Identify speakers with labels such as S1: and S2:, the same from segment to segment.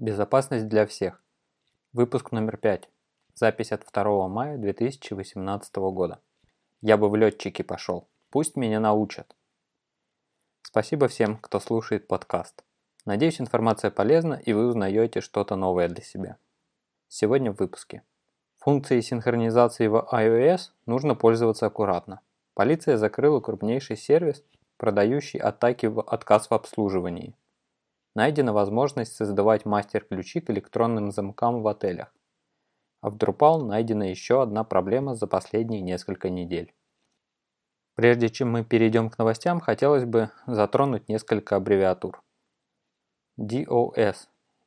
S1: Безопасность для всех. Выпуск номер 5. Запись от 2 мая 2018 года. Я бы в летчики пошел. Пусть меня научат. Спасибо всем, кто слушает подкаст. Надеюсь, информация полезна и вы узнаете что-то новое для себя. Сегодня в выпуске. Функцией синхронизации в iOS нужно пользоваться аккуратно. Полиция закрыла крупнейший сервис, продающий атаки в отказ в обслуживании – Найдена возможность создавать мастер-ключи к электронным замкам в отелях. А в Drupal найдена еще одна проблема за последние несколько недель. Прежде чем мы перейдем к новостям, хотелось бы затронуть несколько аббревиатур. DOS,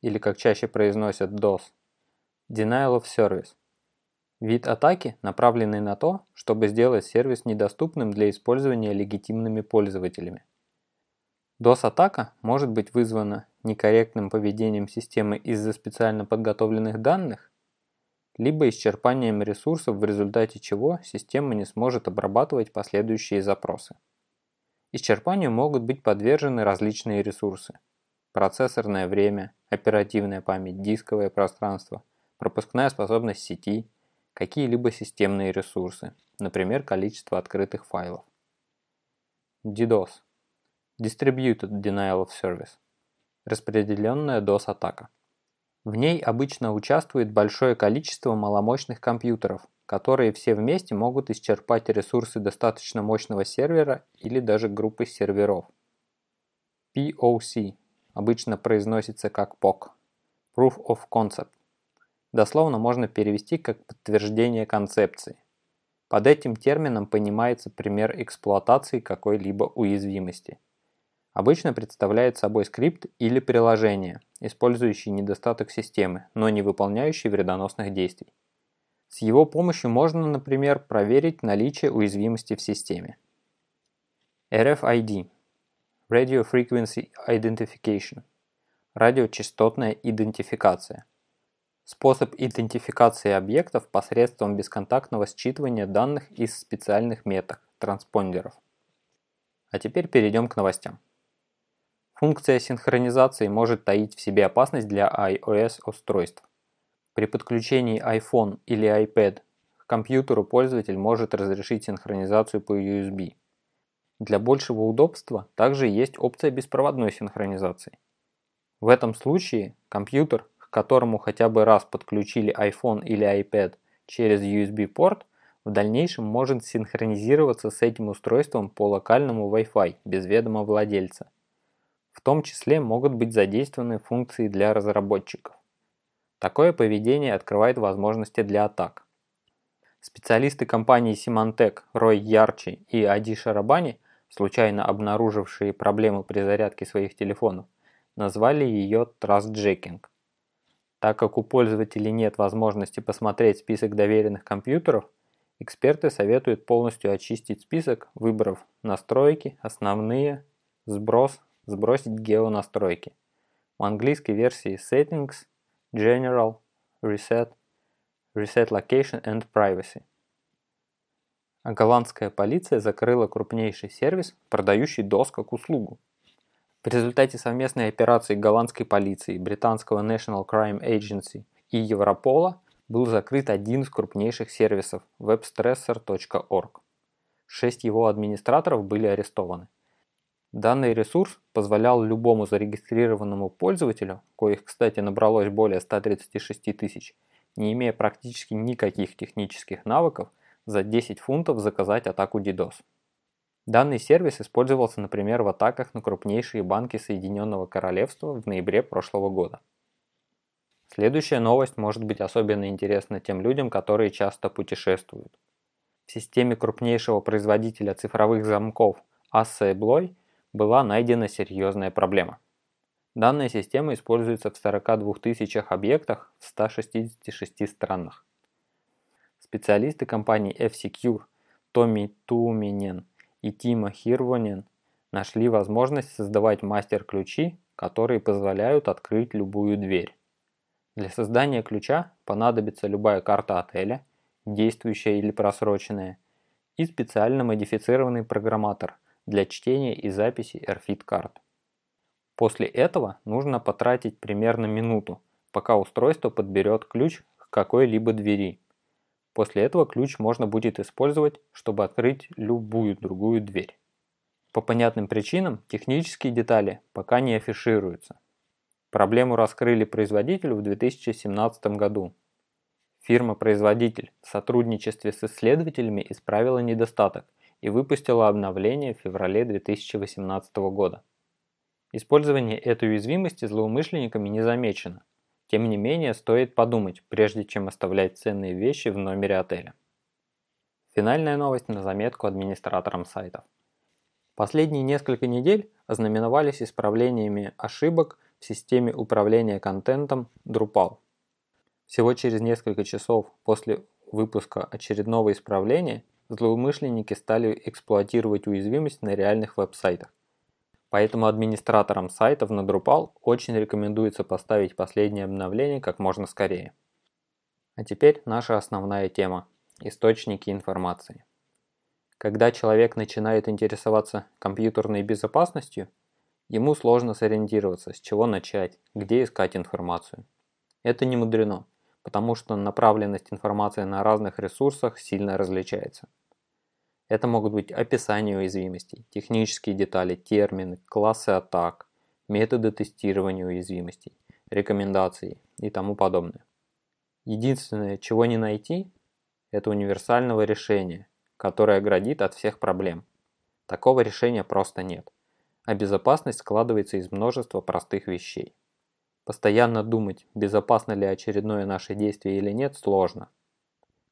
S1: или как чаще произносят DOS, Denial of Service. Вид атаки, направленный на то, чтобы сделать сервис недоступным для использования легитимными пользователями. DOS-атака может быть вызвана некорректным поведением системы из-за специально подготовленных данных, либо исчерпанием ресурсов, в результате чего система не сможет обрабатывать последующие запросы. Исчерпанию могут быть подвержены различные ресурсы. Процессорное время, оперативная память, дисковое пространство, пропускная способность сети, какие-либо системные ресурсы, например, количество открытых файлов. DDoS Distributed Denial of Service – распределенная DOS-атака. В ней обычно участвует большое количество маломощных компьютеров, которые все вместе могут исчерпать ресурсы достаточно мощного сервера или даже группы серверов. POC обычно произносится как POC – Proof of Concept. Дословно можно перевести как подтверждение концепции. Под этим термином понимается пример эксплуатации какой-либо уязвимости – обычно представляет собой скрипт или приложение, использующий недостаток системы, но не выполняющий вредоносных действий. С его помощью можно, например, проверить наличие уязвимости в системе. RFID – Radio Frequency Identification – радиочастотная идентификация. Способ идентификации объектов посредством бесконтактного считывания данных из специальных меток – транспондеров. А теперь перейдем к новостям. Функция синхронизации может таить в себе опасность для iOS-устройств. При подключении iPhone или iPad к компьютеру пользователь может разрешить синхронизацию по USB. Для большего удобства также есть опция беспроводной синхронизации. В этом случае компьютер, к которому хотя бы раз подключили iPhone или iPad через USB-порт, в дальнейшем может синхронизироваться с этим устройством по локальному Wi-Fi без ведома владельца. В том числе могут быть задействованы функции для разработчиков. Такое поведение открывает возможности для атак. Специалисты компании Symantec Рой Ярчи и Ади Шарабани, случайно обнаружившие проблему при зарядке своих телефонов, назвали ее трастджекинг. Так как у пользователей нет возможности посмотреть список доверенных компьютеров, эксперты советуют полностью очистить список, выбрав настройки, основные, сброс, сбросить геонастройки. В английской версии Settings, General, Reset, Reset Location and Privacy. А голландская полиция закрыла крупнейший сервис, продающий DOS как услугу. В результате совместной операции голландской полиции, британского National Crime Agency и Европола был закрыт один из крупнейших сервисов webstressor.org. Шесть его администраторов были арестованы. Данный ресурс позволял любому зарегистрированному пользователю, коих, кстати, набралось более 136 тысяч, не имея практически никаких технических навыков, за 10 фунтов заказать атаку DDoS. Данный сервис использовался, например, в атаках на крупнейшие банки Соединенного Королевства в ноябре прошлого года. Следующая новость может быть особенно интересна тем людям, которые часто путешествуют. В системе крупнейшего производителя цифровых замков Assa Abloy была найдена серьезная проблема. Данная система используется в 42 тысячах объектах в 166 странах. Специалисты компании F-Secure Томми Туменен и Тима Хирвонен нашли возможность создавать мастер-ключи, которые позволяют открыть любую дверь. Для создания ключа понадобится любая карта отеля, действующая или просроченная, и специально модифицированный программатор – для чтения и записи RFID карт. После этого нужно потратить примерно минуту, пока устройство подберет ключ к какой-либо двери. После этого ключ можно будет использовать, чтобы открыть любую другую дверь. По понятным причинам технические детали пока не афишируются. Проблему раскрыли производителю в 2017 году. Фирма-производитель в сотрудничестве с исследователями исправила недостаток и выпустила обновление в феврале 2018 года. Использование этой уязвимости злоумышленниками не замечено. Тем не менее, стоит подумать, прежде чем оставлять ценные вещи в номере отеля. Финальная новость на заметку администраторам сайтов. Последние несколько недель ознаменовались исправлениями ошибок в системе управления контентом Drupal. Всего через несколько часов после выпуска очередного исправления злоумышленники стали эксплуатировать уязвимость на реальных веб-сайтах. Поэтому администраторам сайтов на Drupal очень рекомендуется поставить последнее обновление как можно скорее. А теперь наша основная тема – источники информации. Когда человек начинает интересоваться компьютерной безопасностью, ему сложно сориентироваться, с чего начать, где искать информацию. Это не мудрено, потому что направленность информации на разных ресурсах сильно различается. Это могут быть описание уязвимостей, технические детали, термины, классы атак, методы тестирования уязвимостей, рекомендации и тому подобное. Единственное, чего не найти, это универсального решения, которая оградит от всех проблем. Такого решения просто нет. А безопасность складывается из множества простых вещей. Постоянно думать, безопасно ли очередное наше действие или нет, сложно.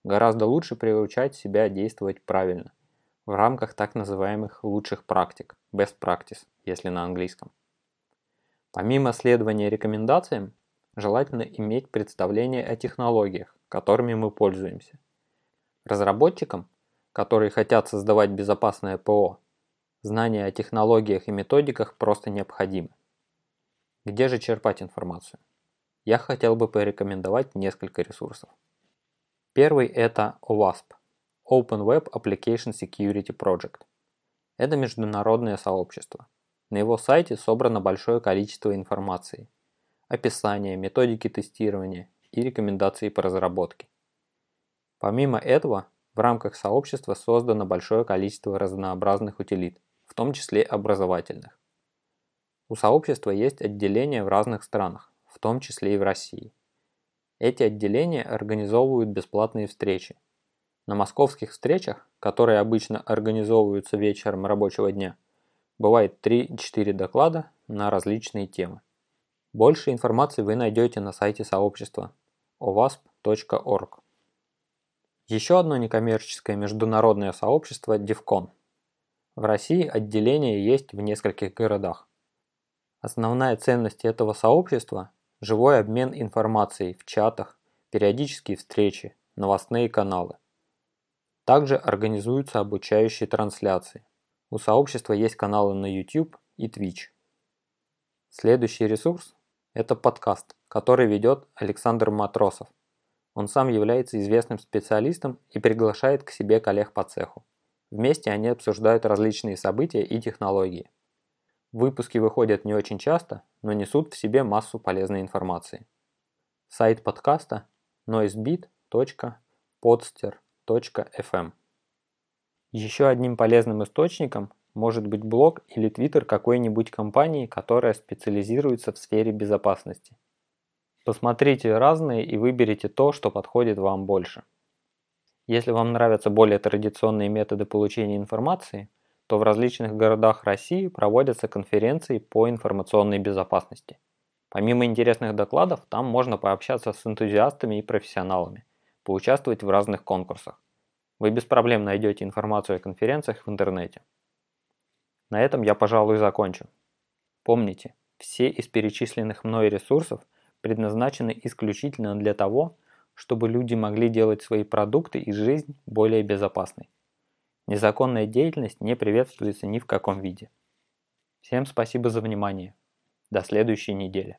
S1: Гораздо лучше приучать себя действовать правильно, в рамках так называемых лучших практик, best practice, если на английском. Помимо следования рекомендациям, желательно иметь представление о технологиях, которыми мы пользуемся. Разработчикам которые хотят создавать безопасное ПО, знания о технологиях и методиках просто необходимы. Где же черпать информацию? Я хотел бы порекомендовать несколько ресурсов. Первый это OWASP – Open Web Application Security Project. Это международное сообщество. На его сайте собрано большое количество информации, описания, методики тестирования и рекомендации по разработке. Помимо этого, в рамках сообщества создано большое количество разнообразных утилит, в том числе образовательных. У сообщества есть отделения в разных странах, в том числе и в России. Эти отделения организовывают бесплатные встречи. На московских встречах, которые обычно организовываются вечером рабочего дня, бывает 3-4 доклада на различные темы. Больше информации вы найдете на сайте сообщества ovasp.org. Еще одно некоммерческое международное сообщество – DEFCON. В России отделение есть в нескольких городах. Основная ценность этого сообщества – живой обмен информацией в чатах, периодические встречи, новостные каналы. Также организуются обучающие трансляции. У сообщества есть каналы на YouTube и Twitch. Следующий ресурс – это подкаст, который ведет Александр Матросов. Он сам является известным специалистом и приглашает к себе коллег по цеху. Вместе они обсуждают различные события и технологии. Выпуски выходят не очень часто, но несут в себе массу полезной информации. Сайт подкаста noisebeat.podster.fm Еще одним полезным источником может быть блог или твиттер какой-нибудь компании, которая специализируется в сфере безопасности. Посмотрите разные и выберите то, что подходит вам больше. Если вам нравятся более традиционные методы получения информации, то в различных городах России проводятся конференции по информационной безопасности. Помимо интересных докладов, там можно пообщаться с энтузиастами и профессионалами, поучаствовать в разных конкурсах. Вы без проблем найдете информацию о конференциях в интернете. На этом я, пожалуй, закончу. Помните, все из перечисленных мной ресурсов – предназначены исключительно для того, чтобы люди могли делать свои продукты и жизнь более безопасной. Незаконная деятельность не приветствуется ни в каком виде. Всем спасибо за внимание. До следующей недели.